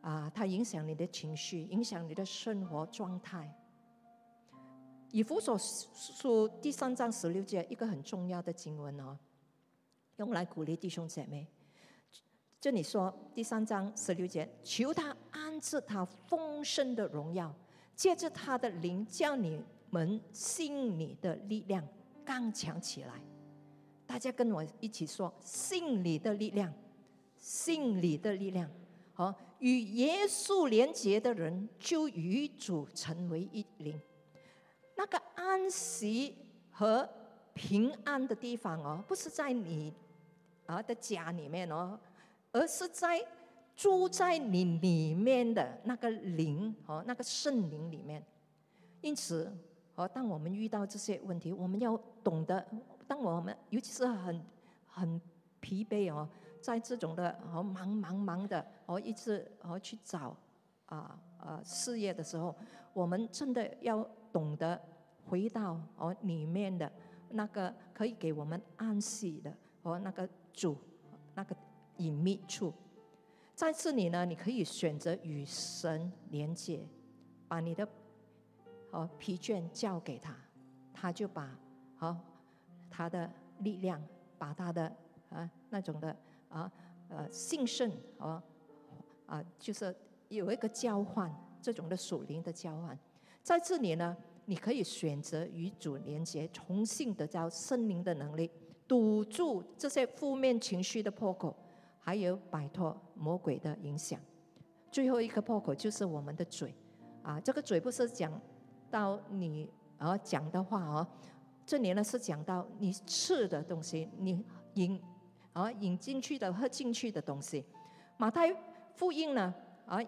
啊，它影响你的情绪，影响你的生活状态。以弗所书第三章十六节一个很重要的经文哦，用来鼓励弟兄姐妹。这里说第三章十六节，求他安置他丰盛的荣耀，借着他的灵叫你。们信你的力量刚强起来，大家跟我一起说：信你的力量，信你的力量。好，与耶稣连结的人就与主成为一灵。那个安息和平安的地方哦，不是在你啊的家里面哦，而是在住在你里面的那个灵哦，那个圣灵里面。因此。哦当我们遇到这些问题，我们要懂得，当我们尤其是很很疲惫哦，在这种的哦忙忙忙的哦一直哦去找啊啊事业的时候，我们真的要懂得回到哦里面的那个可以给我们安息的哦那个主那个隐秘处，在这里呢，你可以选择与神连接，把你的。哦，疲倦交给他，他就把哦他的力量，把他的啊那种的啊呃兴盛哦啊，就是有一个交换，这种的属灵的交换，在这里呢，你可以选择与主连接，重新得到圣灵的能力，堵住这些负面情绪的破口，还有摆脱魔鬼的影响。最后一个破口就是我们的嘴啊，这个嘴不是讲。到你而讲的话哦，这里呢是讲到你吃的东西，你饮啊引进去的、喝进去的东西。马太福音呢啊，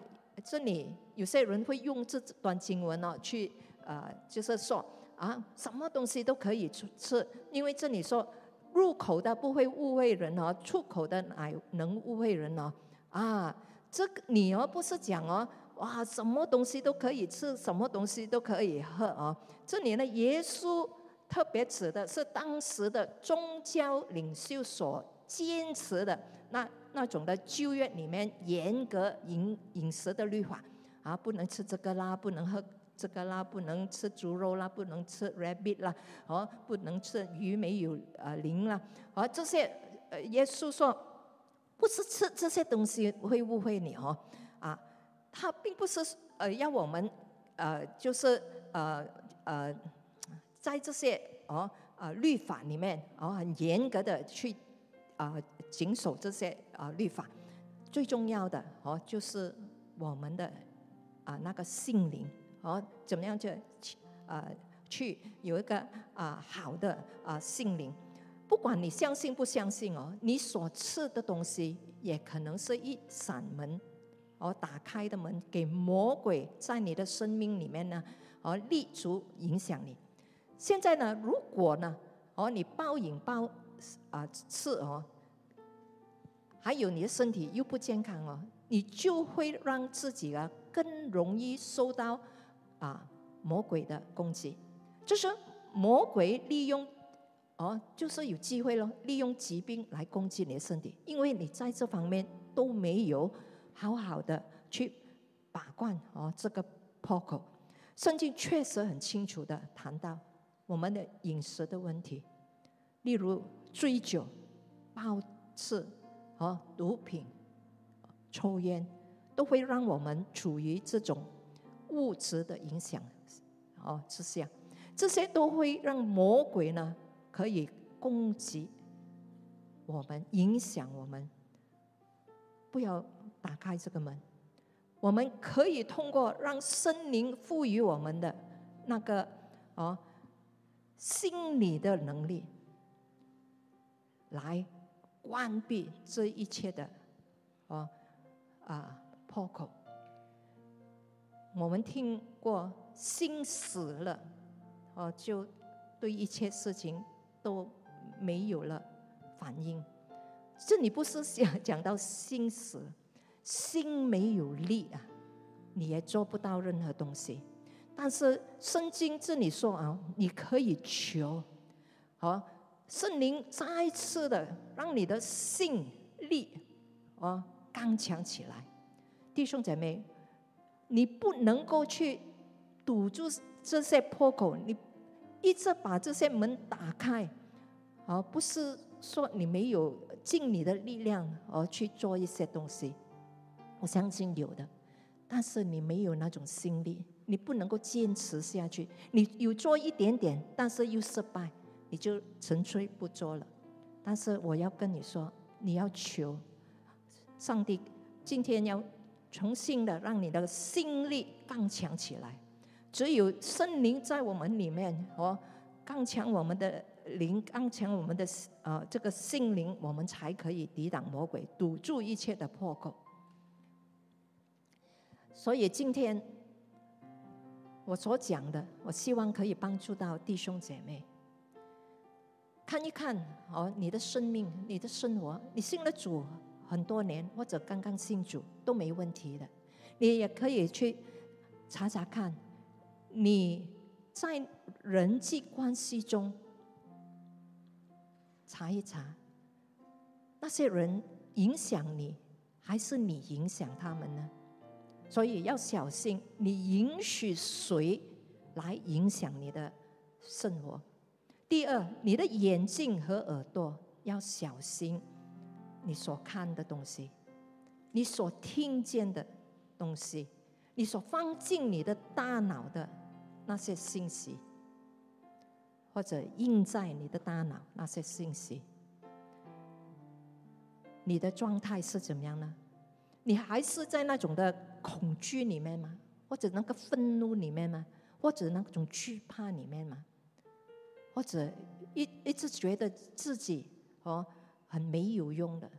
这里有些人会用这段经文呢去呃，就是说啊，什么东西都可以吃，因为这里说入口的不会误会人哦，出口的乃能误会人哦。啊，这个你而不是讲哦。哇，什么东西都可以吃，什么东西都可以喝啊！这里呢，耶稣特别指的是当时的宗教领袖所坚持的那那种的旧约里面严格饮饮食的律法啊，不能吃这个啦，不能喝这个啦，不能吃猪肉啦，不能吃 rabbit 啦，哦，不能吃鱼没有呃鳞啦，而，这些呃，耶稣说不是吃这些东西会误会你哦，啊。他并不是呃要我们呃就是呃呃在这些哦啊律法里面哦很严格的去啊谨守这些啊律法，最重要的哦就是我们的啊那个心灵。哦怎么样去啊去有一个啊好的啊心灵。不管你相信不相信哦，你所吃的东西也可能是一扇门，哦，打开的门，给魔鬼在你的生命里面呢，哦，立足影响你。现在呢，如果呢，哦，你暴饮暴啊刺哦，还有你的身体又不健康哦，你就会让自己啊更容易受到啊魔鬼的攻击，就是魔鬼利用。哦，就是有机会咯，利用疾病来攻击你的身体，因为你在这方面都没有好好的去把关哦。这个破口，圣经确实很清楚的谈到我们的饮食的问题，例如醉酒、暴吃、哦毒品、抽烟，都会让我们处于这种物质的影响哦之下，这些都会让魔鬼呢。可以攻击我们，影响我们。不要打开这个门。我们可以通过让森灵赋予我们的那个哦心理的能力，来关闭这一切的哦啊破口。我们听过心死了，哦，就对一切事情。都没有了反应，这里不是讲讲到心死，心没有力啊，你也做不到任何东西。但是圣经这里说啊，你可以求，好圣灵再次的让你的心力啊刚强起来。弟兄姐妹，你不能够去堵住这些破口，你。一直把这些门打开，而不是说你没有尽你的力量而去做一些东西。我相信有的，但是你没有那种心力，你不能够坚持下去。你有做一点点，但是又失败，你就纯粹不做了。但是我要跟你说，你要求上帝今天要重新的让你的心力更强起来。只有圣灵在我们里面，哦，刚强我们的灵，刚强我们的呃这个心灵，我们才可以抵挡魔鬼，堵住一切的破口。所以今天我所讲的，我希望可以帮助到弟兄姐妹，看一看哦，你的生命、你的生活，你信了主很多年，或者刚刚信主都没问题的，你也可以去查查看。你在人际关系中查一查，那些人影响你，还是你影响他们呢？所以要小心，你允许谁来影响你的生活？第二，你的眼睛和耳朵要小心，你所看的东西，你所听见的东西，你所放进你的大脑的。那些信息，或者印在你的大脑那些信息，你的状态是怎么样呢？你还是在那种的恐惧里面吗？或者那个愤怒里面吗？或者那种惧怕里面吗？或者一一直觉得自己哦很没有用的？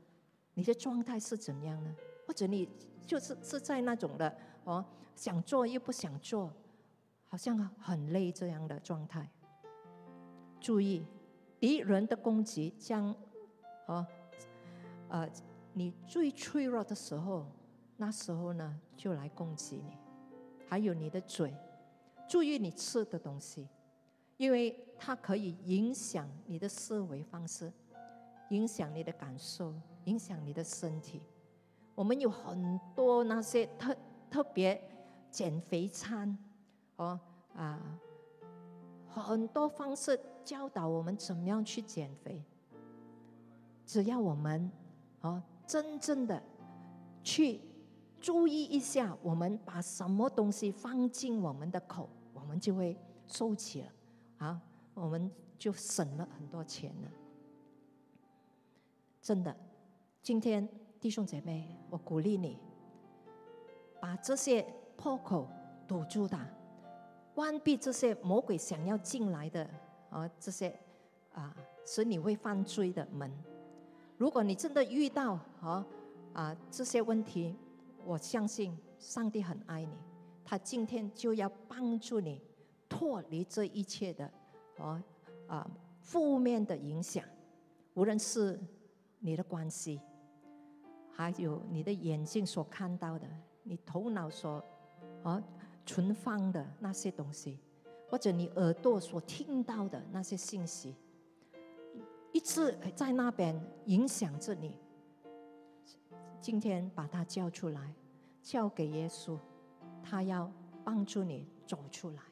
你的状态是怎样呢？或者你就是是在那种的哦想做又不想做？好像很累这样的状态。注意，敌人的攻击将，哦，呃，你最脆弱的时候，那时候呢就来攻击你。还有你的嘴，注意你吃的东西，因为它可以影响你的思维方式，影响你的感受，影响你的身体。我们有很多那些特特别减肥餐。哦啊，很多方式教导我们怎么样去减肥。只要我们哦真正的去注意一下，我们把什么东西放进我们的口，我们就会收起了啊，我们就省了很多钱了。真的，今天弟兄姐妹，我鼓励你把这些破口堵住它。关闭这些魔鬼想要进来的啊，这些啊使你会犯罪的门。如果你真的遇到啊啊这些问题，我相信上帝很爱你，他今天就要帮助你脱离这一切的哦啊负面的影响，无论是你的关系，还有你的眼睛所看到的，你头脑所啊存放的那些东西，或者你耳朵所听到的那些信息。一直在那边影响着你。今天把他叫出来，交给耶稣，他要帮助你走出来。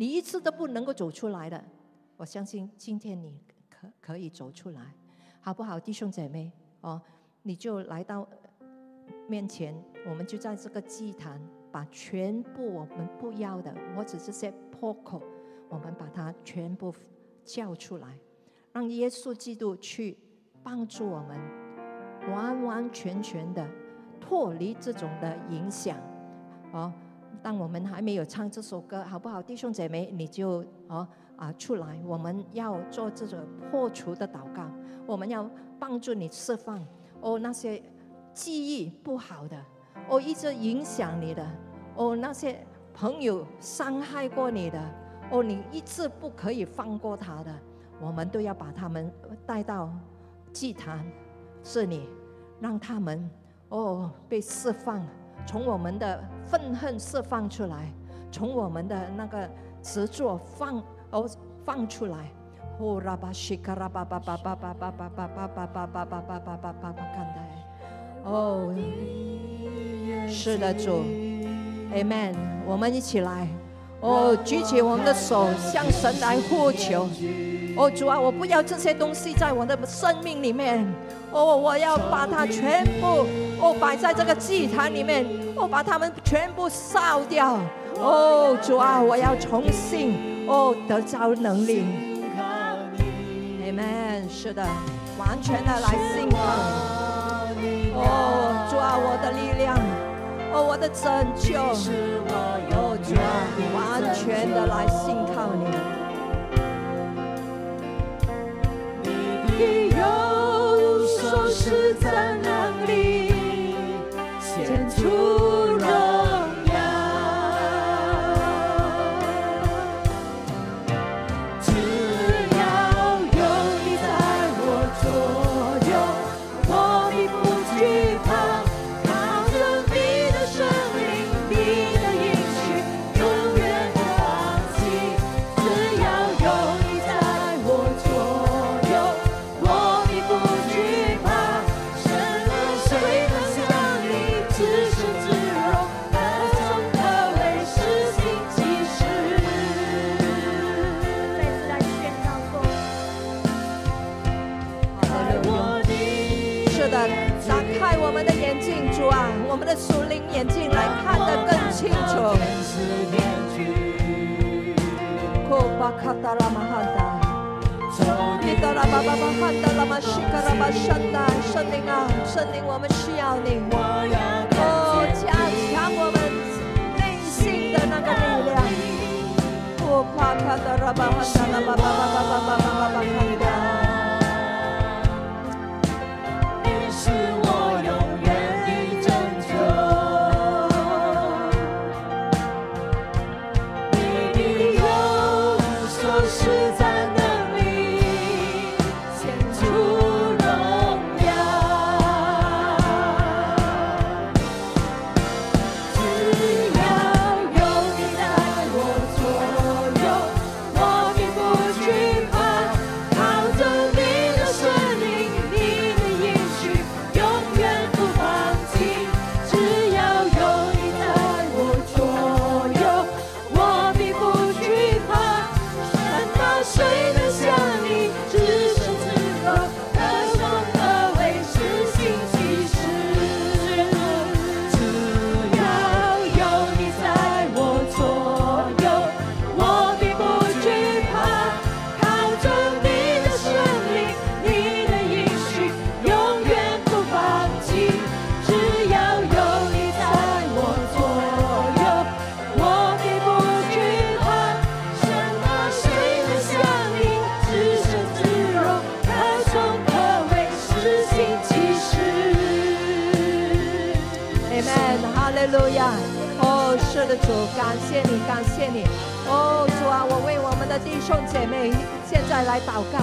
你一次都不能够走出来的，我相信今天你可可以走出来，好不好，弟兄姐妹？哦，你就来到面前，我们就在这个祭坛，把全部我们不要的，或者这些破口，我们把它全部叫出来。让耶稣基督去帮助我们，完完全全的脱离这种的影响。哦，当我们还没有唱这首歌，好不好，弟兄姐妹，你就哦啊出来，我们要做这种破除的祷告，我们要帮助你释放哦那些记忆不好的，哦一直影响你的，哦那些朋友伤害过你的，哦你一直不可以放过他的。我们都要把他们带到祭坛这里，让他们哦被释放，从我们的愤恨释放出来，从我们的那个执着放哦放出来。哦，拉巴西卡拉巴巴巴巴巴巴巴巴巴巴巴巴巴巴巴巴巴看待。哦，是的，主，Amen。我们一起来，哦，举起我们的手，向神来呼求。哦，主啊，我不要这些东西在我的生命里面。哦，我要把它全部哦摆在这个祭坛里面，哦，把它们全部烧掉。哦，主啊，我要重新哦得着能力。Amen。是的，完全的来信靠你。哦，主啊，我的力量，哦，我的拯救。哦，主啊，完全的来信靠你。有说实在能力，卡达拉玛汉达，你达拉巴巴巴汉达拉玛西卡拉巴山达，圣灵啊，圣灵，我们需要你，哦，加强我们内心的那个力量，哦，帕卡达拉巴汉达拉巴巴巴巴巴巴巴巴汉达。兄姐妹现在来祷告。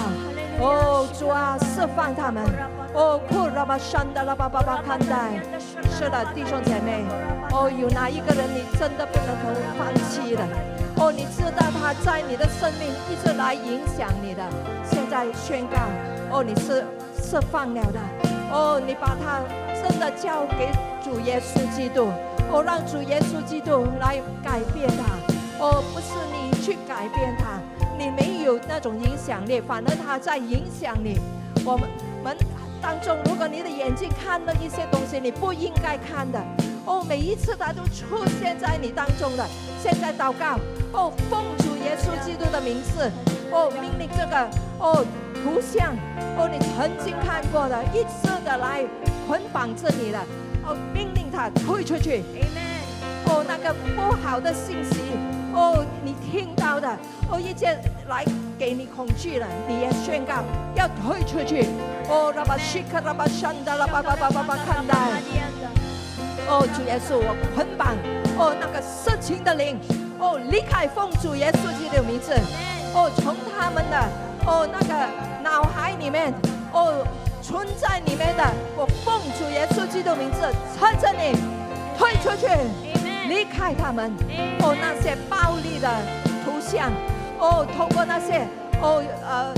哦，主啊，释放他们。哦，库拉巴山的拉巴巴巴看待。是的，弟兄姐妹。哦，有哪一个人你真的不能够放弃的？哦，你知道他在你的生命一直来影响你的，现在宣告。哦，你是释放了的。哦，你把他真的交给主耶稣基督。哦，让主耶稣基督来改变他。哦，不是你去改变他，有那种影响力，反而他在影响你。我们们当中，如果你的眼睛看了一些东西，你不应该看的。哦，每一次他都出现在你当中的。现在祷告。哦，奉主耶稣基督的名字。哦，命令这个哦图像。哦，你曾经看过的，一次的来捆绑着你的。哦，命令他退出去。哦，那个不好的信息，哦，你听到的，哦，一切来给你恐惧了，你也宣告要退出去。哦，拉巴西克拉巴山的拉巴巴巴巴巴看待。哦，主耶稣，我捆绑哦那个色情的灵，哦离开奉主耶稣基督的名字。哦，从他们的哦那个脑海里面，哦。存在里面的，我奉主耶稣基督名字，趁着你退出去，离开他们。哦，那些暴力的图像，哦，通过那些哦呃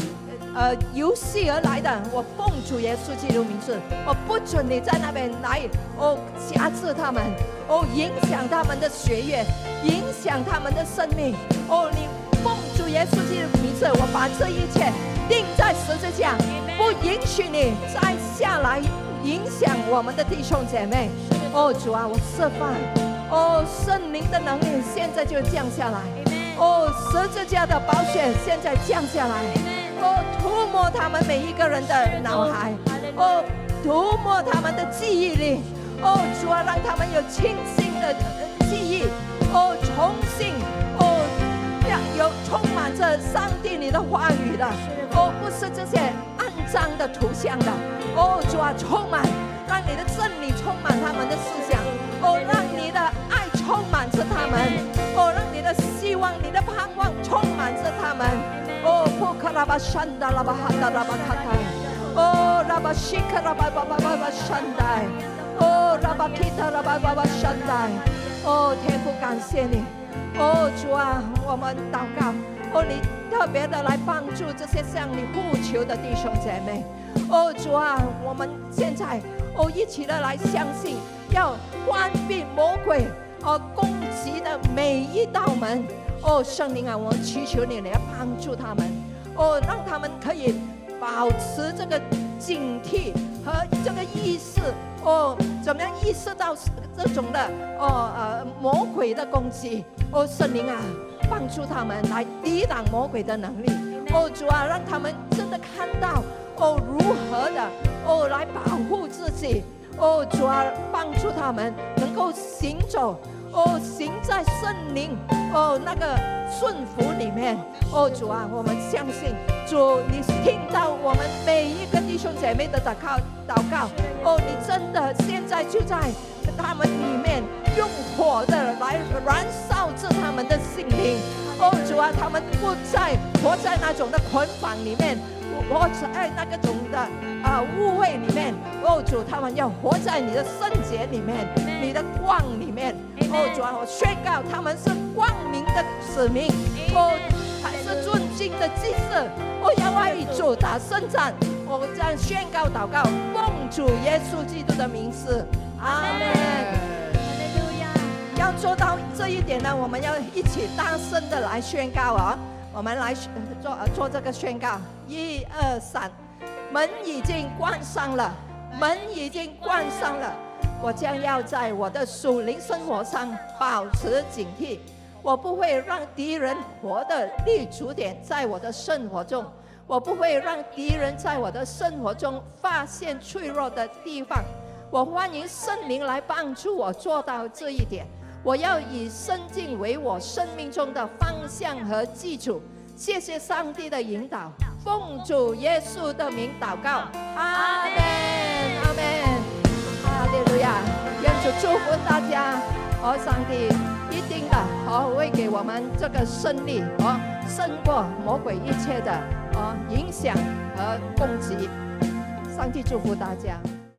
呃游戏而来的，我奉主耶稣基督名字，我不准你在那边来哦辖制他们，哦影响他们的学业，影响他们的生命。哦，你奉主耶稣基督名字，我把这一切钉在十字架。不允许你再下来影响我们的弟兄姐妹。哦，主啊，我释放。哦，圣灵的能力现在就降下来。哦，十字架的宝血现在降下来。哦，涂抹他们每一个人的脑海。哦，涂抹他们的记忆力。哦，主啊，让他们有清醒的记忆。哦，重新哦，要有充满着上帝你的话语的。哦，不是这些肮。脏的图像的，哦，主啊，充满，让你的真理充满他们的思想，哦，让你的爱充满着他们，哦，让你的希望、你的盼望充满着他们，哦，破克拉巴山达拉巴哈达拉巴卡泰，哦，拉巴西克拉巴巴巴巴巴山达，哦，拉巴基特拉巴巴巴山达，哦，天父感谢你，哦，主啊，我们祷告。哦，你特别的来帮助这些向你呼求的弟兄姐妹。哦，主啊，我们现在哦一起的来相信，要关闭魔鬼哦攻击的每一道门。哦，圣灵啊，我祈求你来帮助他们。哦，让他们可以保持这个警惕和这个意识。哦，怎么样意识到这种的哦呃魔鬼的攻击？哦，圣灵啊。帮助他们来抵挡魔鬼的能力，哦主啊，让他们真的看到哦如何的哦来保护自己，哦主啊，帮助他们能够行走，哦行在圣灵哦那个顺服里面，哦主啊，我们相信主，你听到我们每一个弟兄姐妹的祷告祷告，哦你真的现在就在。他们里面用火的来燃烧着他们的心灵，哦主啊，他们不再活在那种的捆绑里面，活在那个种的啊误会里面，哦主，他们要活在你的圣洁里面，你的光里面，哦主啊，我宣告他们是光明的使命，哦还是尊敬的祭祀，我要为主打胜战，我将宣告祷告，奉主耶稣基督的名字。阿门，要做到这一点呢，我们要一起大声的来宣告啊！我们来做做这个宣告，一二三，门已经关上了，门已经关上了。我将要在我的属灵生活上保持警惕，我不会让敌人活的立足点在我的生活中，我不会让敌人在我的生活中发现脆弱的地方。我欢迎圣灵来帮助我做到这一点。我要以圣经为我生命中的方向和基础。谢谢上帝的引导，奉主耶稣的名祷告，阿门，阿门，哈利路亚！愿主祝福大家。哦，上帝一定的哦会给我们这个胜利哦，胜过魔鬼一切的哦影响和攻击。上帝祝福大家。